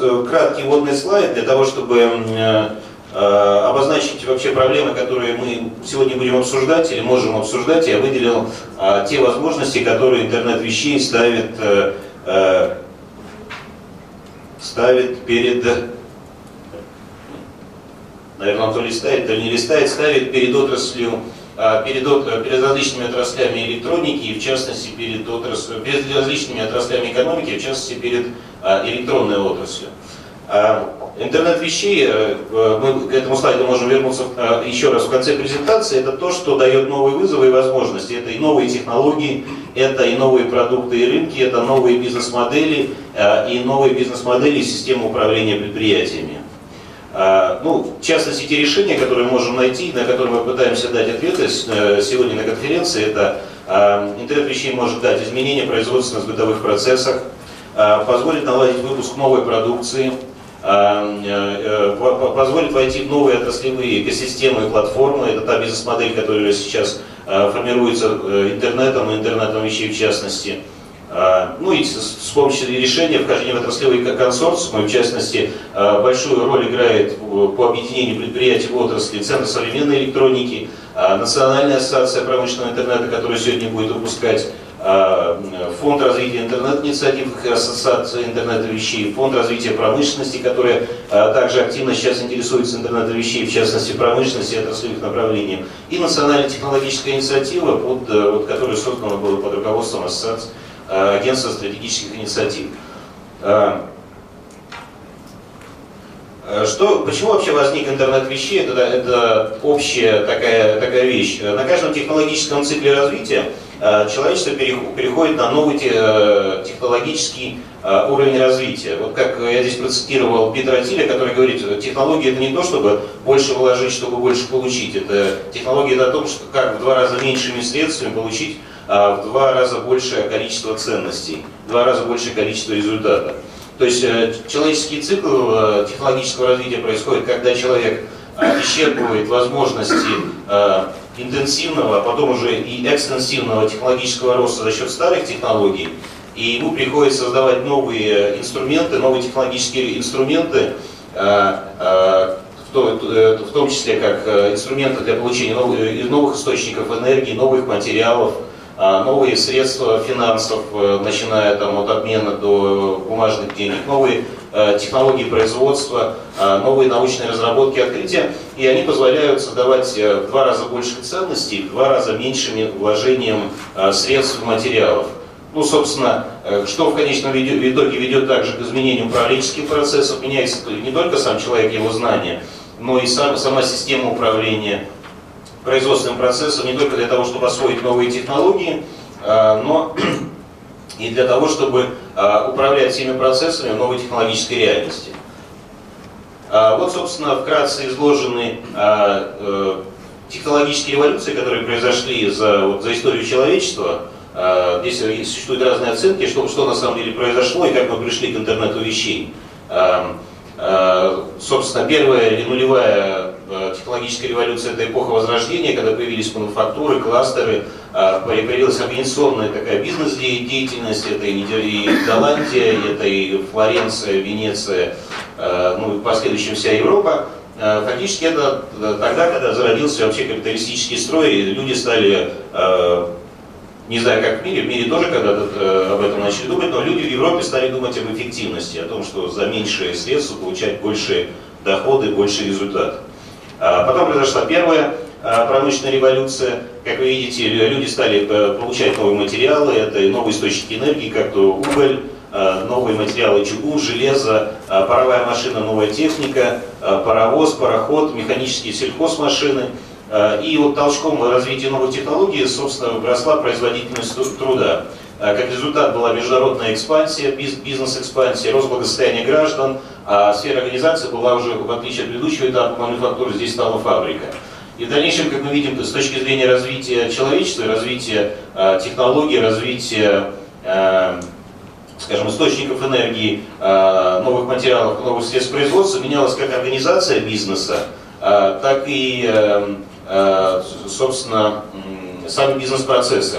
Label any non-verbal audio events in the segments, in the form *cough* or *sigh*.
вот краткий вводный слайд для того, чтобы обозначить вообще проблемы, которые мы сегодня будем обсуждать или можем обсуждать. Я выделил те возможности, которые интернет вещей ставит, ставит перед наверное, он то листает, то не листает, ставит перед отраслью, а, перед, перед различными отраслями электроники, и в частности перед, отраслью, перед различными отраслями экономики, в частности перед а, электронной отраслью. А, интернет вещей, э, мы к этому слайду можем вернуться еще раз в конце презентации, это то, что дает новые вызовы и возможности. Это и новые технологии, это и новые продукты и рынки, это новые бизнес-модели, и новые бизнес-модели системы управления предприятиями. Ну, в частности, те решения, которые мы можем найти, на которые мы пытаемся дать ответы э, сегодня на конференции, это интернет вещей может дать изменения в производственных бытовых процессах, позволит наладить выпуск новой продукции, э, э, позволит войти в новые отраслевые экосистемы и платформы. Это та бизнес-модель, которая сейчас формируется интернетом и интернетом вещей в частности. Ну и с помощью решения вхождения в отраслевые консорциумы, в частности, большую роль играет по объединению предприятий в отрасли Центр современной электроники, Национальная ассоциация промышленного интернета, которая сегодня будет выпускать Фонд развития интернет-инициатив, Ассоциация интернета вещей, Фонд развития промышленности, которая также активно сейчас интересуется интернетом вещей, в частности промышленности и отраслевых направлениях, и Национальная технологическая инициатива, под, вот, которая создана была под руководством Ассоциации Э, агентства стратегических инициатив. Э, э, что, почему вообще возник интернет вещей? Это, это общая такая, такая вещь. На каждом технологическом цикле развития человечество переходит на новый технологический уровень развития. Вот как я здесь процитировал Питера Тиля, который говорит, технология это не то, чтобы больше вложить, чтобы больше получить. Это технология это о том, что как в два раза меньшими средствами получить в два раза большее количество ценностей, в два раза большее количество результата. То есть э, человеческий цикл э, технологического развития происходит, когда человек э, исчерпывает возможности интенсивного, а потом уже и экстенсивного технологического роста за счет старых технологий, и ему приходится создавать новые инструменты, новые технологические инструменты, в том числе как инструменты для получения новых источников энергии, новых материалов, а, новые средства финансов, э, начиная там, от обмена до бумажных денег, новые э, технологии производства, а, новые научные разработки, открытия, и они позволяют создавать э, в два раза больше ценностей, в два раза меньшим вложением средств и материалов. Ну, собственно, что в конечном итоге ведет также к изменению управленческих процессов, меняется не только сам человек, его знания, но и сам, сама система управления, производственным процессом не только для того, чтобы освоить новые технологии, но и для того, чтобы а, управлять всеми процессами новой технологической реальности. А, вот, собственно, вкратце изложены э, технологические революции, которые произошли за, вот, за историю человечества. Здесь существуют разные оценки, что, что на самом деле произошло и как мы пришли к интернету вещей. Собственно, первая нулевая технологическая революция – это эпоха Возрождения, когда появились мануфактуры, кластеры, э, появилась организационная такая бизнес-деятельность, это и Голландия, это и Флоренция, Венеция, э, ну и в последующем вся Европа. Фактически это тогда, когда зародился вообще капиталистический строй, и люди стали, не знаю, как в мире, в мире тоже когда-то об этом начали думать, но люди в Европе стали думать об эффективности, о том, что за меньшие средства получать больше доходы, больше результат. А потом произошла первая а, промышленная революция. Как вы видите, люди стали э, получать новые материалы, это новые источники энергии, как то уголь, а, новые материалы чугун, железо, паровая машина, новая техника, паровоз, пароход, механические сельхозмашины. И вот толчком развития новых технологий, собственно, росла производительность труда. Как результат была международная экспансия, бизнес-экспансия, рост благосостояния граждан, а сфера организации была уже, в отличие от предыдущего этапа мануфактуры, здесь стала фабрика. И в дальнейшем, как мы видим, с точки зрения развития человечества, развития э, технологий, развития, э, скажем, источников энергии, э, новых материалов, новых средств производства, менялась как организация бизнеса, э, так и, э, э, собственно, сами бизнес-процессы.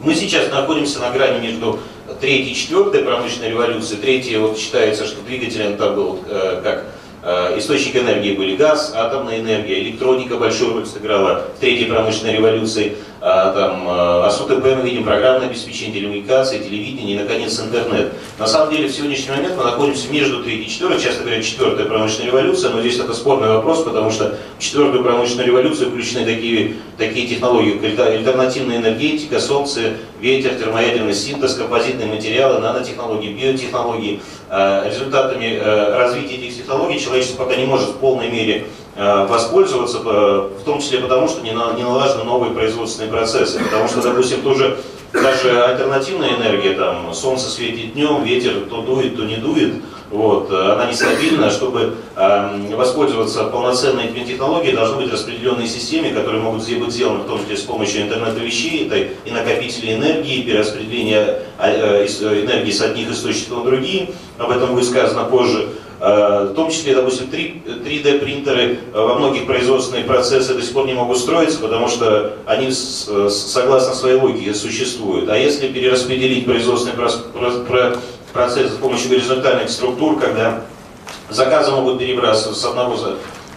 Мы сейчас находимся на грани между третьей, четвертой промышленной революции. Третья, вот считается, что двигателем там был э, как Э, источник энергии были газ, атомная энергия, электроника большую роль сыграла в третьей промышленной революции. А, там, э, АСУТП мы видим программное обеспечение, телекоммуникации, телевидение и, наконец, интернет. На самом деле, в сегодняшний момент мы находимся между третьей и четвертой, часто говорят четвертая промышленная революция, но здесь это спорный вопрос, потому что в четвертую промышленную революцию включены такие, такие технологии, как альтернативная энергетика, солнце, ветер, термоядерный синтез, композитные материалы, нанотехнологии, биотехнологии. Э, результатами развития этих технологий человечество пока не может в полной мере Э, воспользоваться, э, в том числе потому, что не, налажены новые производственные процессы. Потому что, допустим, тоже даже альтернативная энергия, там, солнце светит днем, ветер то дует, то не дует, вот, э, она нестабильна. Чтобы э, воспользоваться полноценной этими технологией, должны быть распределенные системы, которые могут быть сделаны в том числе с помощью интернета вещей, это и накопители энергии, перераспределение энергии с одних источников на другие, об этом будет сказано позже. Э, в том числе, допустим, 3D принтеры э, во многих процессах процессы до сих пор не могут строиться, потому что они согласно своей логике существуют. А если перераспределить производственный процесс с помощью горизонтальных структур, когда заказы могут перебрасываться с одного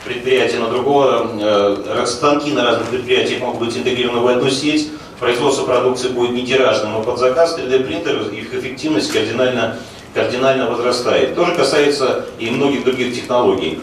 предприятия на другое, э, станки на разных предприятиях могут быть интегрированы в одну сеть, производство продукции будет не тиражным, а под заказ 3D принтеры, их эффективность кардинально кардинально возрастает. То же касается и многих других технологий.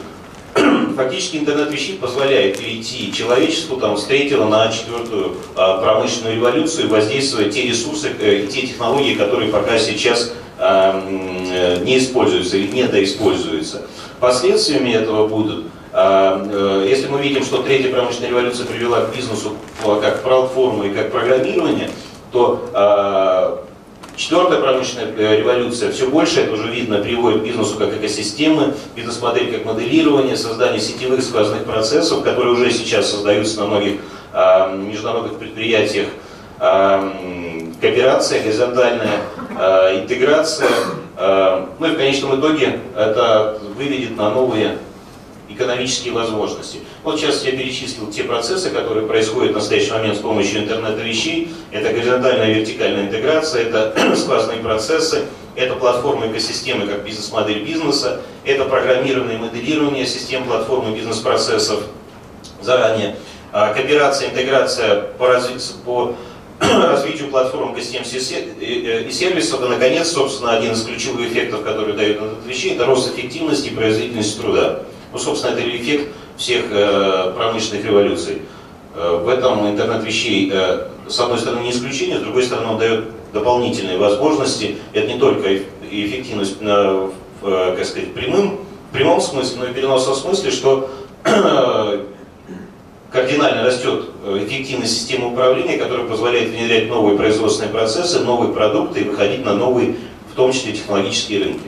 *clears throat* Фактически интернет вещей позволяет перейти человечеству там, с третьего на четвертую а, промышленную революцию, воздействовать те ресурсы э, и те технологии, которые пока сейчас а, э, не используются или недоиспользуются. Последствиями этого будут а, э, если мы видим, что третья промышленная революция привела к бизнесу как платформу и как программирование, то Четвертая промышленная э, революция, все больше, это уже видно, приводит к бизнесу как экосистемы, бизнес-модель как моделирование, создание сетевых сквозных процессов, которые уже сейчас создаются на многих э, международных предприятиях. Э, кооперация, горизонтальная э, интеграция. Э, ну и в конечном итоге это выведет на новые экономические возможности. Вот сейчас я перечислил те процессы, которые происходят в настоящий момент с помощью интернета вещей. Это горизонтальная и вертикальная интеграция, это *clears throat* сквозные процессы, это платформа экосистемы как бизнес-модель бизнеса, это программирование и моделирование систем платформы бизнес-процессов заранее, а, кооперация, интеграция по, разви по *clears throat* развитию платформ систем и сервисов, и, наконец, собственно, один из ключевых эффектов, который дает этот вещей, это рост эффективности и производительности труда. Ну, собственно, это эффект всех э, промышленных революций. Э, в этом интернет вещей, э, с одной стороны, не исключение, с другой стороны, он дает дополнительные возможности. Это не только эффективность в, как сказать, прямым, в прямом смысле, но и переносном смысле, что *clears throat* кардинально растет эффективность системы управления, которая позволяет внедрять новые производственные процессы, новые продукты и выходить на новые, в том числе, технологические рынки.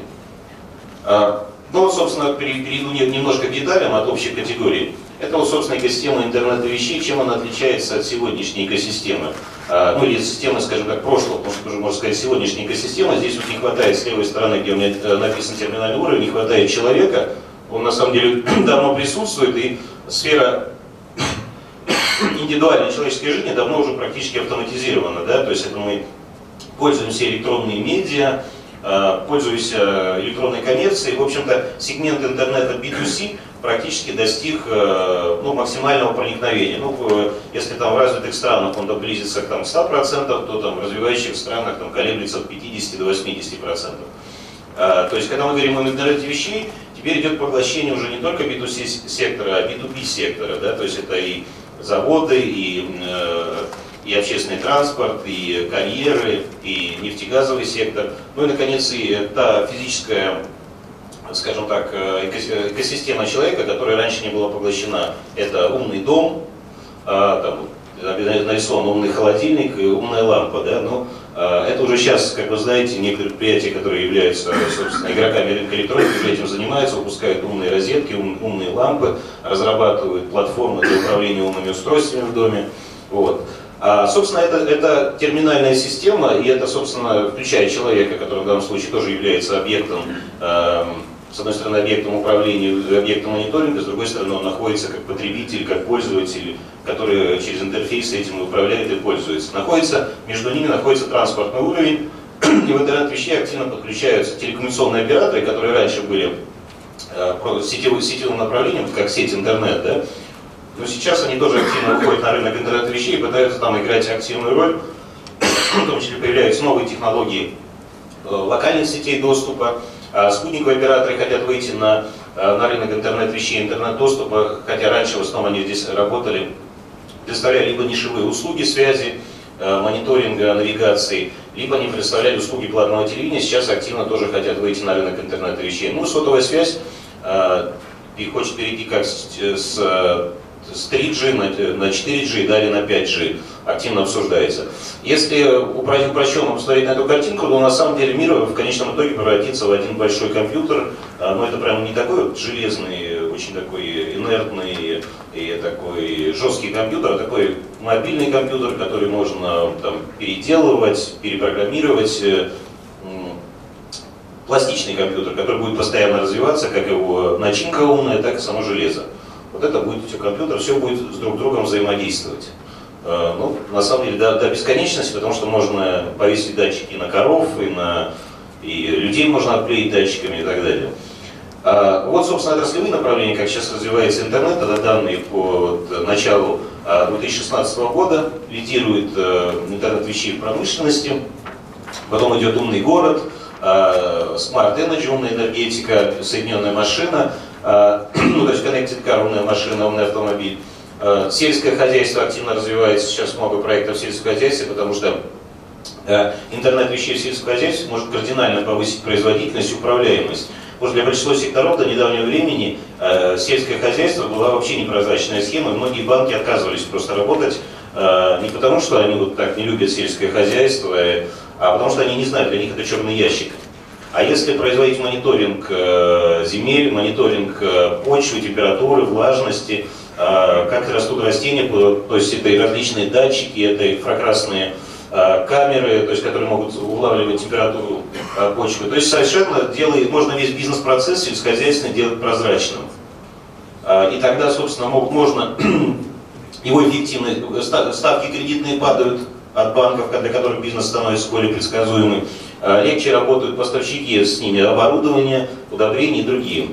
Ну вот, собственно, перейду немножко к деталям от общей категории. Это вот, собственно, экосистема интернета вещей, чем она отличается от сегодняшней экосистемы. А, ну или системы, скажем так, прошлого, потому что уже можно сказать сегодняшняя экосистема. Здесь вот не хватает с левой стороны, где у меня э, написан терминальный уровень, не хватает человека. Он на самом деле *coughs* давно присутствует, и сфера *coughs* индивидуальной человеческой жизни давно уже практически автоматизирована. Да? То есть это мы пользуемся электронными медиа, Э, пользуюсь э, электронной коммерцией. В общем-то, сегмент интернета B2C практически достиг э, ну, максимального проникновения. Ну, если там в развитых странах он доблизится к там, 100%, то там, в развивающих странах там, колеблется от 50 до 80%. То есть, когда мы говорим о интернете вещей, теперь идет поглощение уже не только B2C сектора, а B2B сектора. Да? То есть это и заводы, и и общественный транспорт, и карьеры, и нефтегазовый сектор. Ну и, наконец, и та физическая скажем так, экосистема человека, которая раньше не была поглощена. Это умный дом, а, там, нарисован умный холодильник и умная лампа. Да? Но ну, а, это уже сейчас, как вы знаете, некоторые предприятия, которые являются собственно, игроками рынка электроники, уже этим занимаются, выпускают умные розетки, ум, умные лампы, разрабатывают платформы для управления умными устройствами в доме. Вот. А, собственно, это, это терминальная система, и это, собственно, включая человека, который в данном случае тоже является объектом, э, с одной стороны, объектом управления, объектом мониторинга, с другой стороны, он находится как потребитель, как пользователь, который через интерфейс этим управляет и пользуется. Находится, между ними находится транспортный уровень, и в интернет вещей активно подключаются телекоммуникационные операторы, которые раньше были сетевым, сетевым направлением, как сеть интернет, да, но сейчас они тоже активно выходят на рынок интернет вещей и пытаются там играть активную роль. В том числе появляются новые технологии э, локальных сетей доступа. А спутниковые операторы хотят выйти на, э, на рынок интернет вещей, интернет доступа, хотя раньше в основном они здесь работали, предоставляли либо нишевые услуги связи, э, мониторинга, навигации, либо они предоставляли услуги платного телевидения, сейчас активно тоже хотят выйти на рынок интернета вещей. Ну, сотовая связь и хочет перейти как с, с с 3G на 4G, далее на 5G активно обсуждается. Если упрощенно посмотреть на эту картинку, то на самом деле мир в конечном итоге превратится в один большой компьютер, а, но это прям не такой железный, очень такой инертный и такой жесткий компьютер, а такой мобильный компьютер, который можно там, переделывать, перепрограммировать, пластичный компьютер, который будет постоянно развиваться, как его начинка умная, так и само железо. Вот это будет все компьютер, все будет с друг другом взаимодействовать. Э, ну, на самом деле, до, до бесконечности, потому что можно повесить датчики на коров, и на и людей можно обклеить датчиками и так далее. А, вот, собственно, отраслевые направления, как сейчас развивается интернет, это данные по началу 2016 а, года, лидирует э, интернет вещей в промышленности, потом идет умный город, а, Smart Energy, умная энергетика, соединенная машина, *clears throat* ну, то есть Connected Car, умная машина, умный автомобиль. А, сельское хозяйство активно развивается, сейчас много проектов в сельском хозяйстве, потому что а, интернет вещей в сельском хозяйстве может кардинально повысить производительность управляемость. Может, для большинства секторов до недавнего времени э, сельское хозяйство была вообще непрозрачная схема, многие банки отказывались просто работать э, не потому, что они вот так не любят сельское хозяйство, э, а потому что они не знают, для них это черный ящик. А если производить мониторинг э, земель, мониторинг э, почвы, температуры, влажности, э, как растут растения, то есть это и различные датчики, это инфракрасные камеры, то есть, которые могут улавливать температуру почвы. То есть совершенно делает, можно весь бизнес-процесс сельскохозяйственный делать прозрачным. И тогда, собственно, мог, можно *clears throat* его эффективность, ставки кредитные падают от банков, для которых бизнес становится более предсказуемый. А, легче работают поставщики с ними оборудования, удобрений и другие,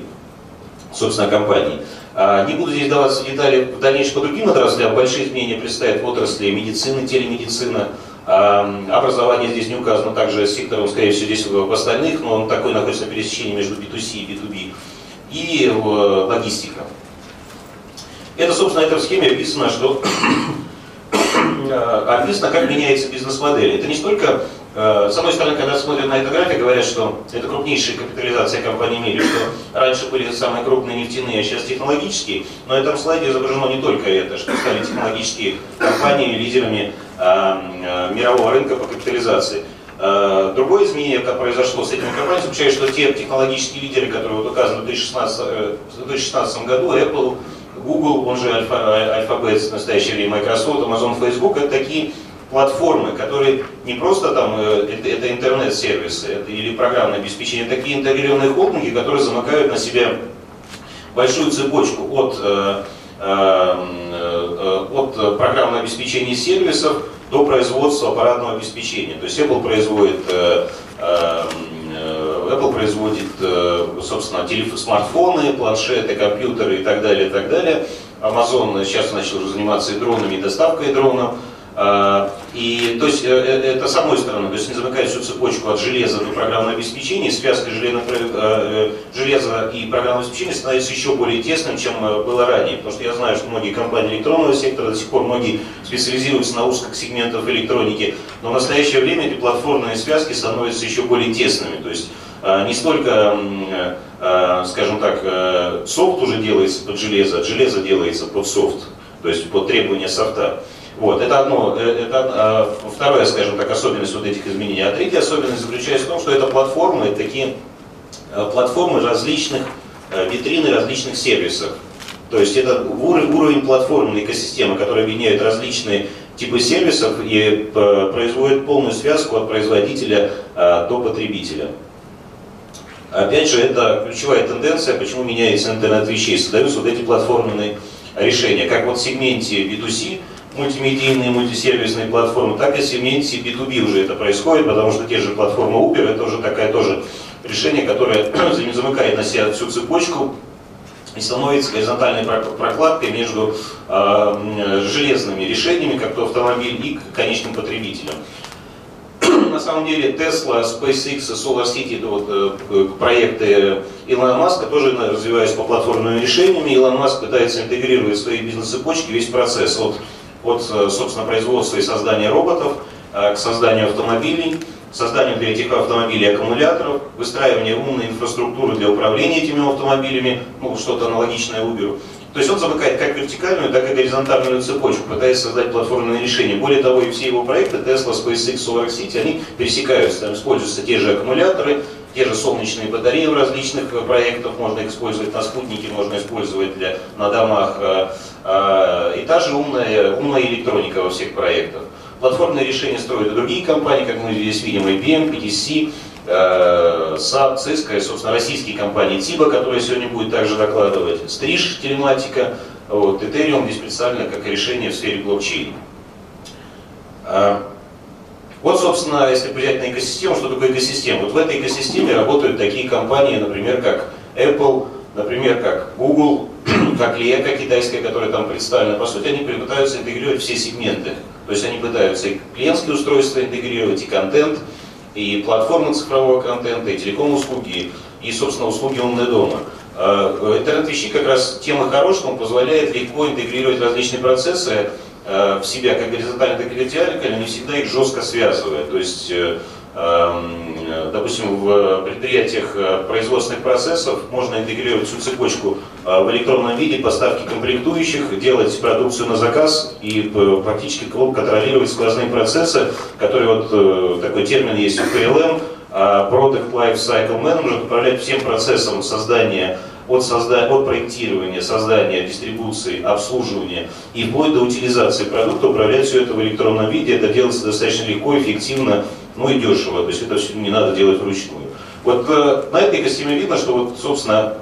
собственно, компании. А, не буду здесь даваться в детали в дальнейшем по другим отраслям. Большие изменения предстоят в отрасли медицины, телемедицина. А, образование здесь не указано, также сектором, скорее всего, здесь в остальных, но он такой находится на пересечении между B2C и B2B. И логистика. Это, собственно, это в схеме описано, что *coughs* описано, как меняется бизнес-модель. Это не столько Э, с одной стороны, когда смотрят на эту график, говорят, что это крупнейшая капитализация компании в мире, что раньше были самые крупные нефтяные, а сейчас технологические, но на этом слайде изображено не только это, что стали технологические компании лидерами а, а, мирового рынка по капитализации. Другое изменение, как произошло с этими компаниями, заключается, что те технологические лидеры, которые вот указаны в 2016, э, в 2016 году, Apple, Google, он же Alphabet в настоящее время, Microsoft, Amazon, Facebook, это такие платформы, которые не просто там, э, это, это интернет-сервисы или программное обеспечение, такие интегрированные холдинги, которые замыкают на себе большую цепочку от, э, э, от программного обеспечения сервисов до производства аппаратного обеспечения. То есть Apple производит Apple производит, собственно, телеф... смартфоны, планшеты, компьютеры и так далее, и так далее. Amazon сейчас начал заниматься и дронами, и доставкой дронов. А, и то есть э, э, это с одной стороны, то есть не замыкает всю цепочку от железа до программного обеспечения, связка железа, э, железа и программного обеспечения становится еще более тесным, чем было ранее. Потому что я знаю, что многие компании электронного сектора до сих пор многие специализируются на узких сегментах электроники, но в настоящее время эти платформные связки становятся еще более тесными. То есть не столько, скажем так, софт уже делается под железо, железо делается под софт, то есть под требования софта. Вот, это одно, э, это а, вторая, скажем так, особенность вот этих изменений. А третья особенность заключается в том, что это платформы, такие э, платформы различных э, витрины различных сервисов. То есть это уровень, уровень платформенной экосистемы, которая объединяет различные типы сервисов и производит полную связку от производителя до потребителя. Опять же, это ключевая тенденция, почему меняется интернет вещей. Создаются вот эти платформенные решения. Как вот в сегменте B2C мультимедийные, мультисервисные платформы, так и сегменте B2B уже это происходит, потому что те же платформы Uber, это уже такая тоже решение, которое *clears throat* замыкает на себя всю цепочку и становится горизонтальной прокладкой между э, железными решениями, как то автомобиль, и конечным потребителем. *clears throat* На самом деле Tesla, SpaceX и SolarCity это вот э, проекты Илона Маска, тоже развиваясь по платформенным решениями. Илон Маск пытается интегрировать в свои бизнес-цепочки весь процесс от, от, собственно, производства и создания роботов э, к созданию автомобилей, созданию для этих автомобилей аккумуляторов, выстраивание умной инфраструктуры для управления этими автомобилями, ну, что-то аналогичное Uber. То есть он замыкает как вертикальную, так и горизонтальную цепочку, пытаясь создать платформенное решение. Более того, и все его проекты, Tesla, SpaceX, Solar City, они пересекаются, там используются те же аккумуляторы, те же солнечные батареи в различных э, проектах, можно использовать на спутнике, можно использовать для, на домах, э, э, и та же умная, умная электроника во всех проектах. Платформные решения строят и другие компании, как мы здесь видим, IBM, PTC, SAP, Cisco и, собственно, российские компании Тиба, которые сегодня будет также докладывать, Стриж, телематика, вот, Ethereum здесь представлено как решение в сфере блокчейна. Вот, собственно, если взять на экосистему, что такое экосистема? Вот в этой экосистеме работают такие компании, например, как Apple, например, как Google, *clears throat* как Lego китайская, которая там представлена. По сути, они пытаются интегрировать все сегменты. То есть они пытаются и клиентские устройства интегрировать, и контент, и платформы цифрового контента, и телеком-услуги, и, собственно, услуги умного дома. А, интернет вещей как раз тема хорошая, он позволяет легко интегрировать различные процессы в себя, как горизонтально, так и вертикально, не всегда их жестко связывая. То есть э, допустим, в предприятиях э, производственных процессов можно интегрировать всю цепочку э, в электронном виде поставки комплектующих, делать продукцию на заказ и практически контролировать сквозные процессы, которые вот такой термин есть в PLM, а Product Life Cycle Management, управлять всем процессом создания от, создания, от проектирования, создания, дистрибуции, обслуживания и вплоть до утилизации продукта, управлять все это в электронном виде, это делается достаточно легко, эффективно ну и дешево, то есть это все не надо делать вручную. Вот э, на этой экосистеме видно, что вот, собственно,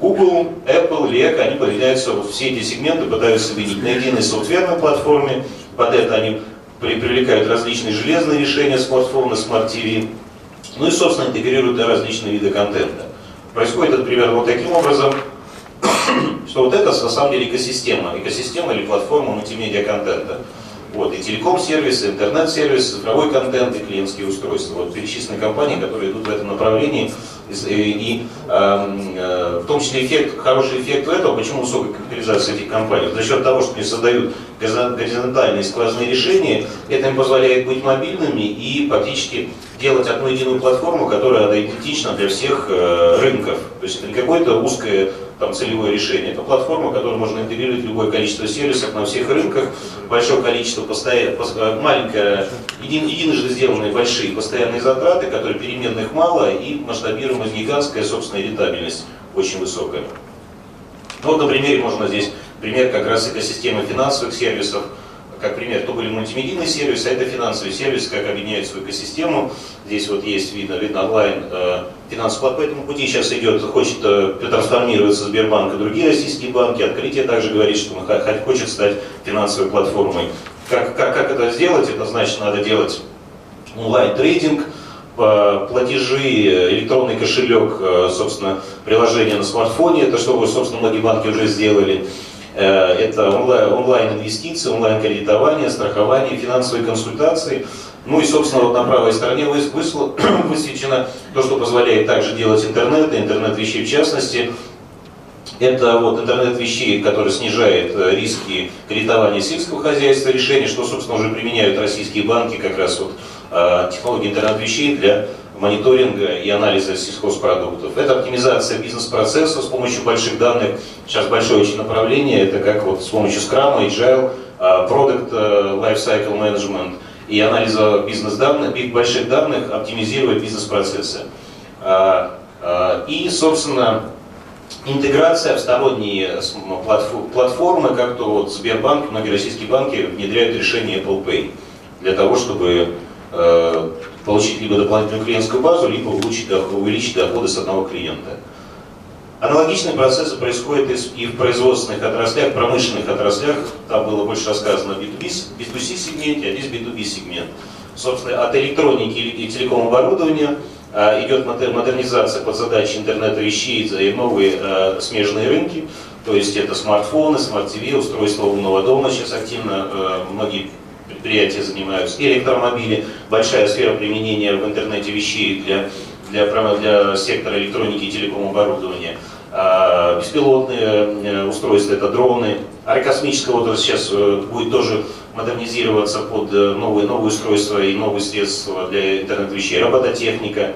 Google, Apple, LEC, они появляются, вот все эти сегменты пытаются объединить на единой софтверной платформе, под это они привлекают различные железные решения, смартфоны, смарт-ТВ, ну и, собственно, интегрируют различные виды контента. Происходит это примерно вот таким образом, *clears throat* что вот это на самом деле экосистема, экосистема или платформа мультимедиа контента. Вот, и телеком-сервисы, интернет-сервисы, цифровой контент и клиентские устройства. Вот перечислены компании, которые идут в этом направлении. И, и эм, э, в том числе эффект, хороший эффект этого, почему высокая капитализация этих компаний? За счет того, что они создают горизонтальные сквозные решения, это им позволяет быть мобильными и практически делать одну единую платформу, которая идентична для всех э, рынков. То есть это не какое-то узкое там, целевое решение. Это платформа, которую можно интегрировать любое количество сервисов на всех рынках, большое количество постоянных, э, маленькое, един, единожды сделанные большие постоянные затраты, которые переменных мало, и масштабируемость гигантская, собственно, и рентабельность очень высокая. Ну, вот на примере можно здесь пример как раз экосистемы финансовых сервисов, как пример, то были мультимедийные сервисы, а это финансовый сервис, как объединяет свою экосистему. Здесь вот есть, видно, видно онлайн э, финансовый по этому пути сейчас идет, хочет э, трансформироваться Сбербанк и другие российские банки. Открытие также говорит, что он хочет стать финансовой платформой. Как, как, как это сделать? Это значит, надо делать онлайн-трейдинг, платежи, электронный кошелек, э, собственно, приложение на смартфоне, это что, собственно, многие банки уже сделали. Э, это онлайн-инвестиции, онлайн-кредитование, страхование, финансовые консультации. Ну и, собственно, вот на правой стороне *clears throat* высвечено то, что позволяет также делать интернет, интернет вещей в частности. Это вот интернет вещей, который снижает э, риски кредитования сельского хозяйства, решение, что, собственно, уже применяют российские банки, как раз вот э, технологии интернет вещей для мониторинга и анализа сельхозпродуктов. Это оптимизация бизнес-процесса с помощью больших данных. Сейчас большое очень направление, это как вот с помощью Scrum, Agile, а, Product э, Lifecycle Management и анализа бизнес-данных, больших данных оптимизировать бизнес-процессы. А, и, собственно, интеграция в сторонние платформы, как то вот Сбербанк, многие российские банки внедряют решение Apple Pay для того, чтобы э, получить либо дополнительную клиентскую базу, либо увеличить, доходы с одного клиента. Аналогичные процессы происходят и в производственных отраслях, промышленных отраслях. Там было больше рассказано о B2B, B2C сегменте, а здесь B2B сегмент. Собственно, от электроники и телеком оборудования а, идет модернизация под задачи интернета вещей и новые а, смежные рынки. То есть это смартфоны, смарт-ТВ, устройства умного дома. Сейчас активно а, многие предприятия занимаются. Электромобили, большая сфера применения в интернете вещей для для, для сектора электроники и телеком оборудования. А, беспилотные э, устройства, это дроны. Аэрокосмическая отрасль сейчас э, будет тоже модернизироваться под э, новые, новые устройства и новые средства для интернет-вещей. Робототехника.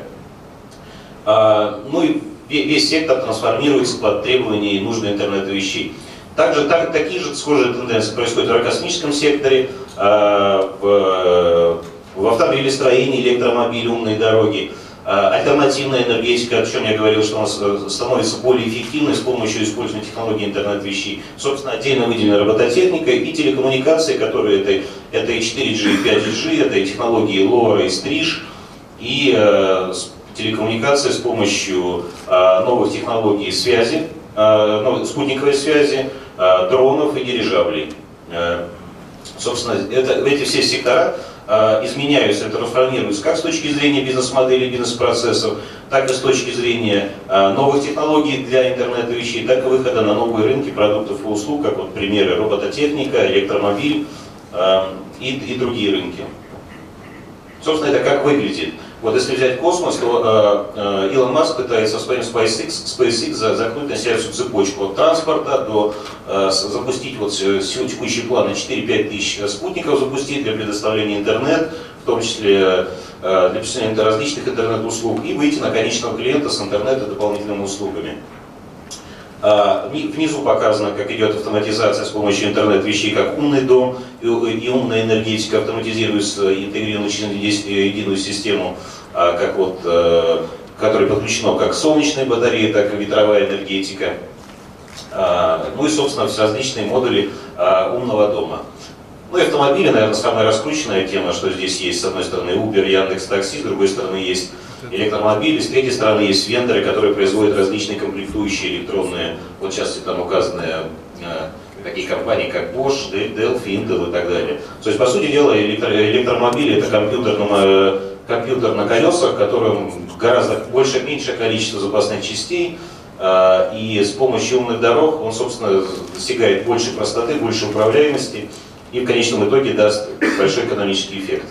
А, ну и весь сектор трансформируется под требования и нужные интернет-вещей. Также так, такие же схожие тенденции происходят в аэрокосмическом секторе, в, в автомобилестроении, электромобили, умные дороги. А, альтернативная энергетика, о чем я говорил, что она становится более эффективной с помощью использования технологий интернет-вещей. Собственно, отдельно выделена робототехника и телекоммуникации, которые это, это и 4G, и 5G, это и технологии LoRa и стриж, и э, телекоммуникации с помощью э, новых технологий связи, э, новой спутниковой связи, э, дронов и дирижаблей. Собственно, это, эти все сектора Э, изменяются, трансформируются как с точки зрения бизнес-модели, бизнес-процессов, так и с точки зрения э, новых технологий для интернета вещей, так и выхода на новые рынки продуктов и услуг, как вот примеры робототехника, электромобиль э, и, и другие рынки. Собственно, это как выглядит. Вот если взять космос, то э, э, Илон Маск пытается в своем SpaceX, SpaceX закрыть на себя всю цепочку от транспорта до э, запустить вот всю текущие планы 4-5 тысяч спутников запустить для предоставления интернет, в том числе э, для предоставления различных интернет-услуг, и выйти на конечного клиента с интернет и дополнительными услугами. А, внизу показано, как идет автоматизация с помощью интернет-вещей, как умный дом и умная энергетика автоматизируется, интегрируется в единую систему, а, как вот, э, которой подключено как солнечные батареи, так и ветровая энергетика. А, ну и, собственно, все различные модули умного дома. Ну и автомобили, наверное, самая раскрученная тема, что здесь есть, с одной стороны, Uber, Яндекс, Такси, с другой стороны, есть электромобили, с третьей стороны есть вендоры, которые производят различные комплектующие электронные, вот сейчас там указаны э, такие компании, как Bosch, Delphi, Intel и так далее. То есть, по сути дела, электро электромобили это компьютер на, э, компьютер на колесах, в котором гораздо больше, меньшее количество запасных частей, э, и с помощью умных дорог он, собственно, достигает большей простоты, большей управляемости и в конечном итоге даст большой экономический эффект.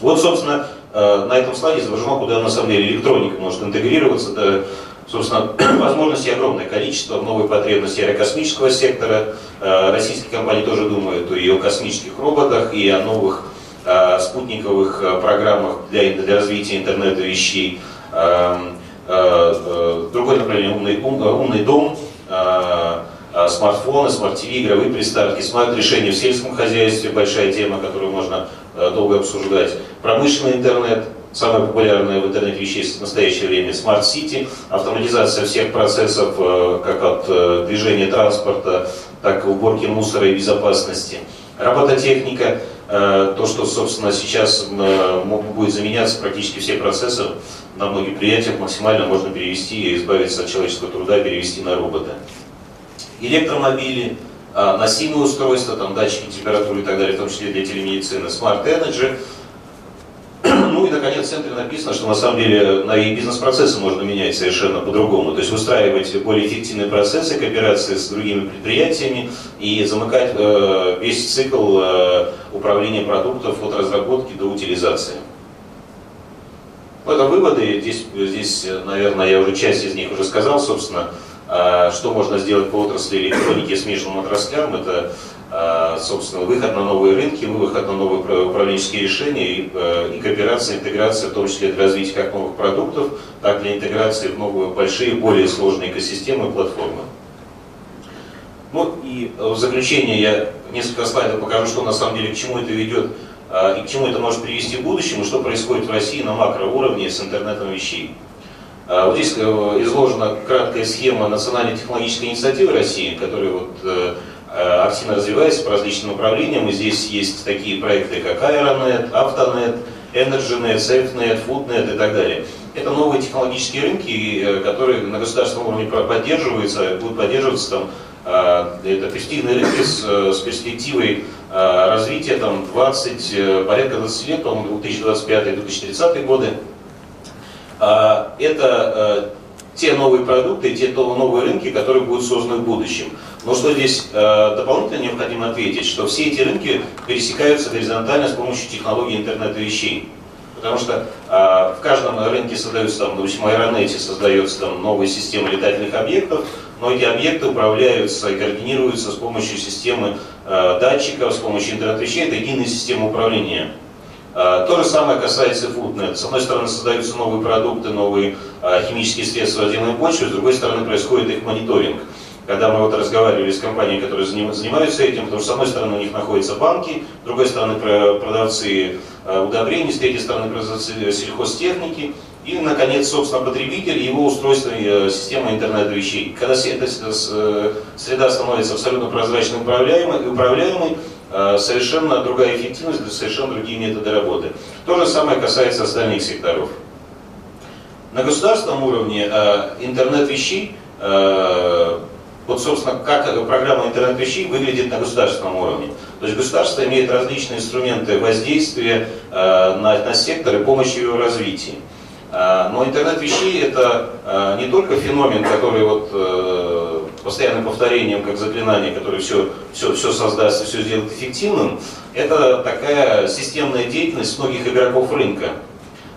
Вот, собственно, на этом слайде изображено, куда на самом деле электроника может интегрироваться. Это, собственно, *clears throat* возможностей огромное количество, новые потребности аэрокосмического сектора. Э, российские компании тоже думают и о космических роботах, и о новых э, спутниковых программах для, для развития интернета вещей. Эм, другое направление умный, ум, умный дом, смартфоны, смарт-ТВ, игровые приставки, смарт-решения в сельском хозяйстве, большая тема, которую можно долго обсуждать промышленный интернет, самое популярное в интернете вещей в настоящее время City, автоматизация всех процессов, э, как от э, движения транспорта, так и уборки мусора и безопасности. Робототехника, э, то, что, собственно, сейчас будет заменяться практически все процессы на многих предприятиях, максимально можно перевести и избавиться от человеческого труда, перевести на робота. Электромобили, носимые устройства, там датчики температуры и так далее, в том числе для телемедицины, Smart Energy – ну и, наконец, в центре написано, что на самом деле на и бизнес-процессы можно менять совершенно по-другому. То есть выстраивать более эффективные процессы, кооперации с другими предприятиями и замыкать э, весь цикл э, управления продуктов от разработки до утилизации. Ну, это выводы. Здесь, здесь, наверное, я уже часть из них уже сказал, собственно, э, что можно сделать по отрасли электроники смежным отраслям. Это а, собственно, выход на новые рынки, выход на новые управленческие решения и, э, и кооперация, интеграция, в том числе для развития как новых продуктов, так и для интеграции в новые, большие, более сложные экосистемы и платформы. Ну и в заключение я несколько слайдов покажу, что на самом деле к чему это ведет и к чему это может привести в будущем, и что происходит в России на макроуровне с интернетом вещей. Вот здесь э, изложена краткая схема национальной технологической инициативы России, которая вот э, Э, активно развивается по различным направлениям. И здесь есть такие проекты, как Aeronet, Автонет, EnergyNet, SafeNet, FoodNet и так далее. это новые технологические рынки, которые на государственном уровне поддерживаются, будут поддерживаться там, это перспективные рынки с, с перспективой развития там, 20, порядка 20 лет, по-моему, 2025-2030 годы. Это те новые продукты, те новые рынки, которые будут созданы в будущем. Но что здесь э, дополнительно необходимо ответить, что все эти рынки пересекаются горизонтально с помощью технологии интернета вещей. Потому что э, в каждом рынке создаются, там, допустим, аэронете создается там, новая система летательных объектов, но эти объекты управляются и координируются с помощью системы э, датчиков, с помощью интернет вещей, это единая система управления. Э, то же самое касается Foodnet. С одной стороны создаются новые продукты, новые э, химические средства отдельной почвы, с другой стороны происходит их мониторинг когда мы вот разговаривали с компаниями, которые занимаются этим, потому что с одной стороны у них находятся банки, с другой стороны продавцы э, удобрений, с третьей стороны продавцы сельхозтехники, и, наконец, собственно, потребитель его устройство система интернета вещей. Когда эта среда становится абсолютно прозрачной и управляемой совершенно другая эффективность, совершенно другие методы работы. То же самое касается остальных секторов. На государственном уровне интернет вещей вот, собственно, как программа интернет-вещей выглядит на государственном уровне. То есть государство имеет различные инструменты воздействия э, на, на сектор и помощи его развитию. Э, но интернет вещей это э, не только феномен, который вот э, постоянным повторением, как заклинание, которое все, все, все создаст и все сделает эффективным, это такая системная деятельность многих игроков рынка.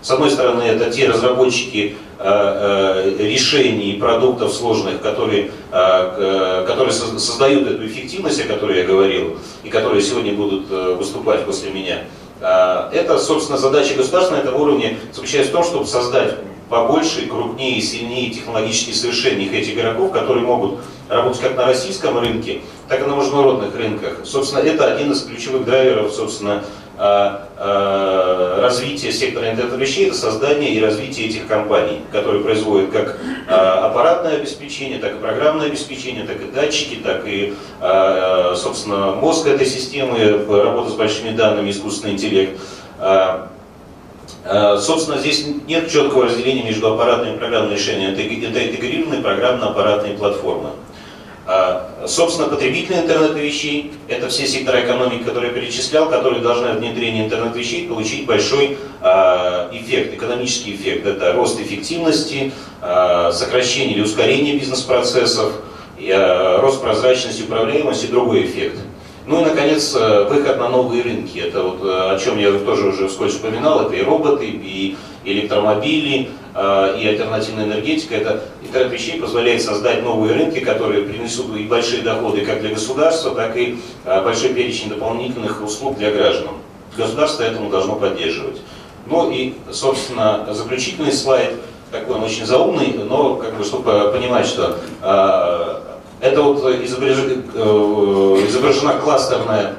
С одной стороны, это те разработчики э, э, решений и продуктов сложных, которые, э, которые создают эту эффективность, о которой я говорил, и которые сегодня будут выступать после меня. Это, собственно, задача государства на этом уровне заключается в том, чтобы создать побольше, крупнее, сильнее технологически совершеннее этих игроков, которые могут работать как на российском рынке, так и на международных рынках. Собственно, это один из ключевых драйверов, собственно, а, а, развитие сектора интернет-вещей, это создание и развитие этих компаний, которые производят как а, аппаратное обеспечение, так и программное обеспечение, так и датчики, так и, собственно, мозг этой системы, работа с большими данными, искусственный интеллект. Собственно, здесь нет четкого разделения между аппаратными и программными решениями. Это интегрированные программно-аппаратные платформы. А, собственно, потребительный интернет вещей – это все секторы экономики, которые я перечислял, которые должны от внедрения интернет вещей получить большой а, эффект, экономический эффект. Это рост эффективности, а, сокращение или ускорение бизнес-процессов, рост прозрачности, управляемости и другой эффект. Ну и, наконец, выход на новые рынки. Это вот о чем я тоже уже вскользь упоминал. Это и роботы, и электромобили, и альтернативная энергетика. Это интернет вещей позволяет создать новые рынки, которые принесут и большие доходы как для государства, так и а, большой перечень дополнительных услуг для граждан. Государство этому должно поддерживать. Ну и, собственно, заключительный слайд, такой он очень заумный, но как бы, чтобы понимать, что э, это вот изображена, э, изображена кластерная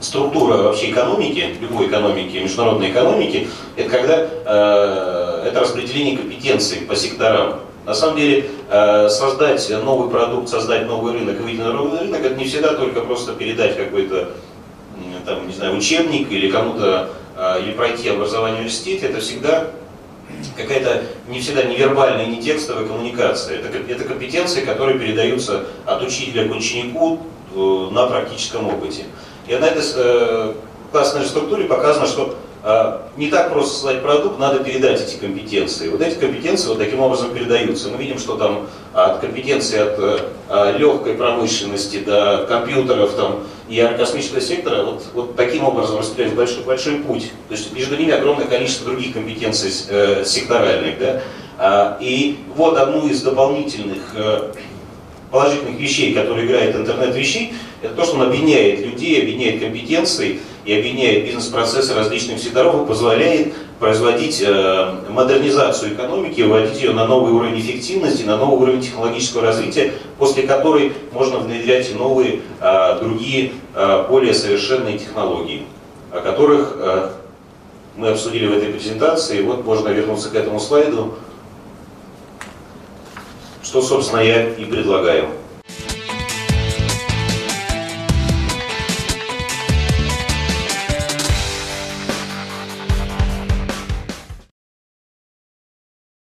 структура вообще экономики, любой экономики, международной экономики, это когда э, это распределение компетенций по секторам. На самом деле, э, создать новый продукт, создать новый рынок и выйти на новый рынок, это не всегда только просто передать какой-то, там, не знаю, учебник или кому-то, э, или пройти образование в университете, это всегда какая-то не всегда невербальная, не текстовая коммуникация. Это, это компетенции, которые передаются от учителя к ученику э, на практическом опыте. И на этой классной структуре показано, что а, не так просто создать продукт, надо передать эти компетенции. Вот эти компетенции вот таким образом передаются. Мы видим, что там от компетенции от э, легкой промышленности до компьютеров там, и аэрокосмического сектора вот, вот таким образом распределяется большой, большой путь. То есть между ними огромное количество других компетенций э, секторальных. Да? А, и вот одну из дополнительных э, положительных вещей, которые играет интернет вещей, это то, что он объединяет людей, объединяет компетенции и объединяет бизнес-процессы различных секторов и позволяет производить э, модернизацию экономики, выводить ее на новый уровень эффективности, на новый уровень технологического развития, после которой можно внедрять новые, э, другие, э, более совершенные технологии, о которых мы обсудили в этой презентации. Вот можно вернуться к этому слайду, что, собственно, я и предлагаю.